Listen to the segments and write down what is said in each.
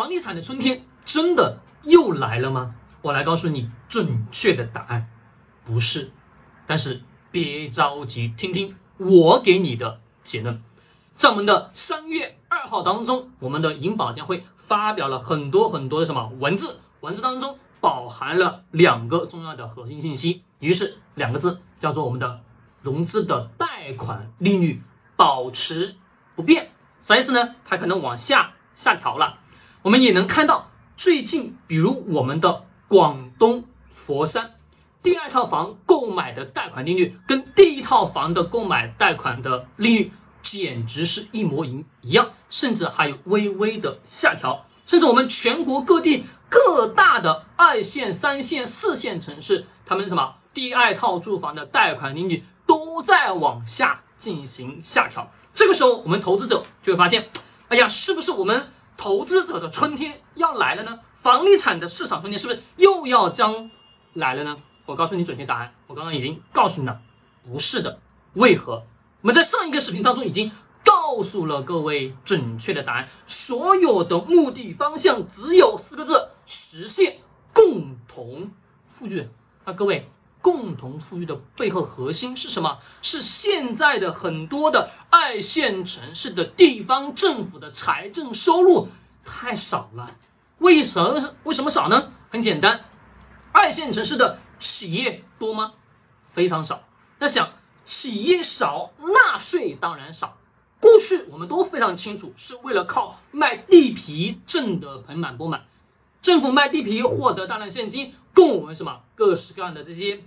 房地产的春天真的又来了吗？我来告诉你准确的答案，不是。但是别着急，听听我给你的结论。在我们的三月二号当中，我们的银保监会发表了很多很多的什么文字，文字当中饱含了两个重要的核心信息，于是两个字叫做我们的融资的贷款利率保持不变。啥意思呢？它可能往下下调了。我们也能看到，最近比如我们的广东佛山第二套房购买的贷款利率，跟第一套房的购买贷款的利率。简直是一模一一样，甚至还有微微的下调，甚至我们全国各地各大的二线、三线、四线城市，他们什么第二套住房的贷款利率都在往下进行下调。这个时候，我们投资者就会发现，哎呀，是不是我们投资者的春天要来了呢？房地产的市场春天是不是又要将来了呢？我告诉你准确答案，我刚刚已经告诉你了，不是的。为何？我们在上一个视频当中已经告诉了各位准确的答案，所有的目的方向只有四个字：实现共同富裕。那各位，共同富裕的背后核心是什么？是现在的很多的二线城市的地方政府的财政收入太少了。为什么？为什么少呢？很简单，二线城市的企业多吗？非常少。那想。企业少，纳税当然少。过去我们都非常清楚，是为了靠卖地皮挣得盆满钵满。政府卖地皮获得大量现金，供我们什么各式各样的这些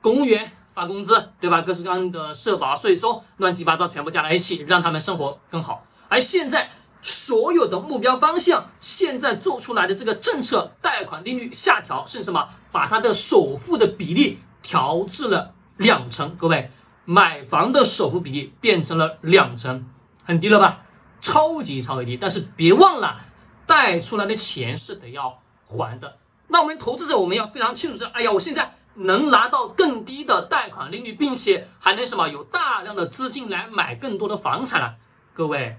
公务员发工资，对吧？各式各样的社保税收，乱七八糟全部加在一起，让他们生活更好。而现在所有的目标方向，现在做出来的这个政策，贷款利率下调，是什么？把它的首付的比例调至了。两成，各位买房的首付比例变成了两成，很低了吧？超级超级低。但是别忘了，贷出来的钱是得要还的。那我们投资者我们要非常清楚，这哎呀，我现在能拿到更低的贷款利率，并且还能什么？有大量的资金来买更多的房产了。各位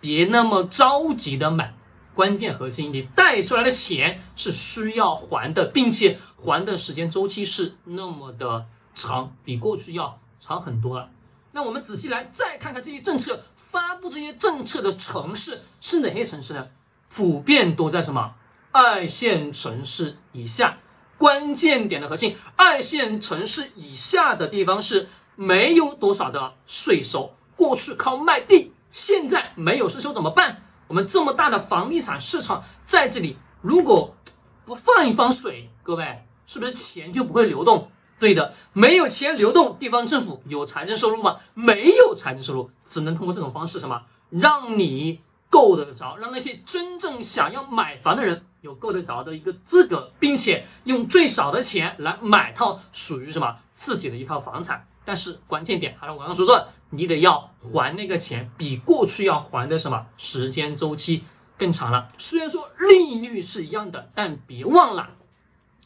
别那么着急的买，关键核心，你贷出来的钱是需要还的，并且还的时间周期是那么的。长比过去要长很多了。那我们仔细来再看看这些政策发布这些政策的城市是哪些城市呢？普遍都在什么二线城市以下。关键点的核心，二线城市以下的地方是没有多少的税收。过去靠卖地，现在没有税收怎么办？我们这么大的房地产市场在这里，如果不放一放水，各位是不是钱就不会流动？对的，没有钱流动，地方政府有财政收入吗？没有财政收入，只能通过这种方式，什么让你够得着，让那些真正想要买房的人有够得着的一个资格，并且用最少的钱来买套属于什么自己的一套房产。但是关键点还是我刚刚说的，你得要还那个钱，比过去要还的什么时间周期更长了。虽然说利率是一样的，但别忘了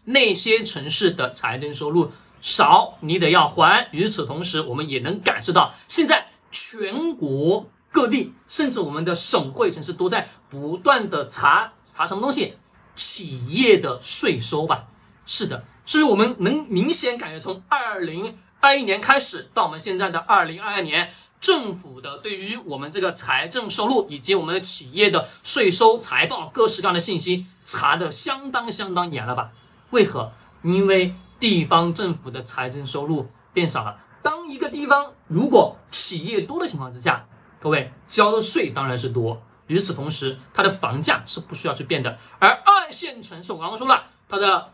那些城市的财政收入。少你得要还。与此同时，我们也能感受到，现在全国各地，甚至我们的省会城市都在不断的查查什么东西，企业的税收吧。是的，所以我们能明显感觉，从二零二一年开始到我们现在的二零二二年，政府的对于我们这个财政收入以及我们的企业的税收财报各式各样的信息查的相当相当严了吧？为何？因为。地方政府的财政收入变少了。当一个地方如果企业多的情况之下，各位交的税当然是多。与此同时，它的房价是不需要去变的。而二线城市，我刚刚说了，它的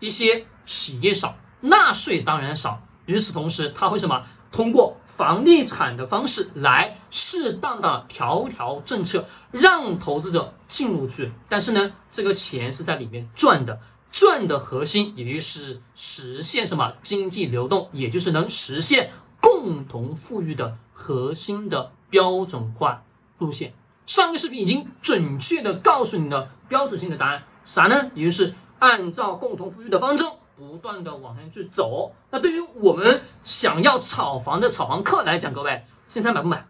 一些企业少，纳税当然少。与此同时，它会什么？通过房地产的方式来适当的调调政策，让投资者进入去。但是呢，这个钱是在里面赚的。赚的核心，也就是实现什么经济流动，也就是能实现共同富裕的核心的标准化路线。上个视频已经准确的告诉你了标准性的答案，啥呢？也就是按照共同富裕的方针，不断的往前去走。那对于我们想要炒房的炒房客来讲，各位现在买不买？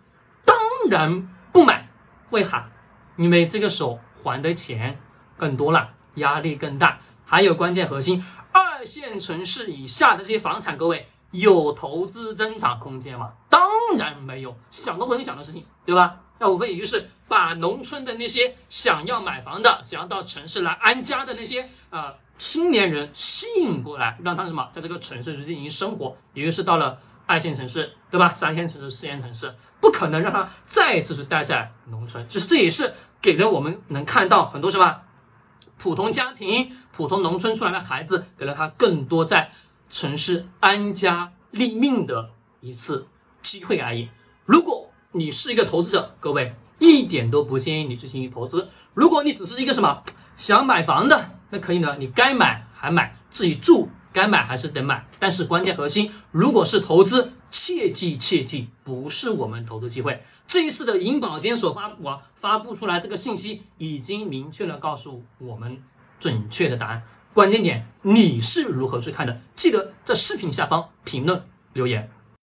当然不买。为啥？因为这个时候还的钱更多了，压力更大。还有关键核心，二线城市以下的这些房产，各位有投资增长空间吗？当当然没有，想都不能想的事情，对吧？那无非也就是把农村的那些想要买房的、想要到城市来安家的那些呃青年人吸引过来，让他什么在这个城市去进行生活，也就是到了二线城市，对吧？三线城市、四线城市，不可能让他再一次是待在农村。就是这也是给了我们能看到很多什么普通家庭、普通农村出来的孩子，给了他更多在城市安家立命的一次机会而已。如果你是一个投资者，各位一点都不建议你去进行投资。如果你只是一个什么想买房的，那可以呢，你该买还买，自己住该买还是得买。但是关键核心，如果是投资，切记切记，不是我们投资机会。这一次的银保监所发我发布出来这个信息，已经明确了告诉我们准确的答案。关键点，你是如何去看的？记得在视频下方评论留言。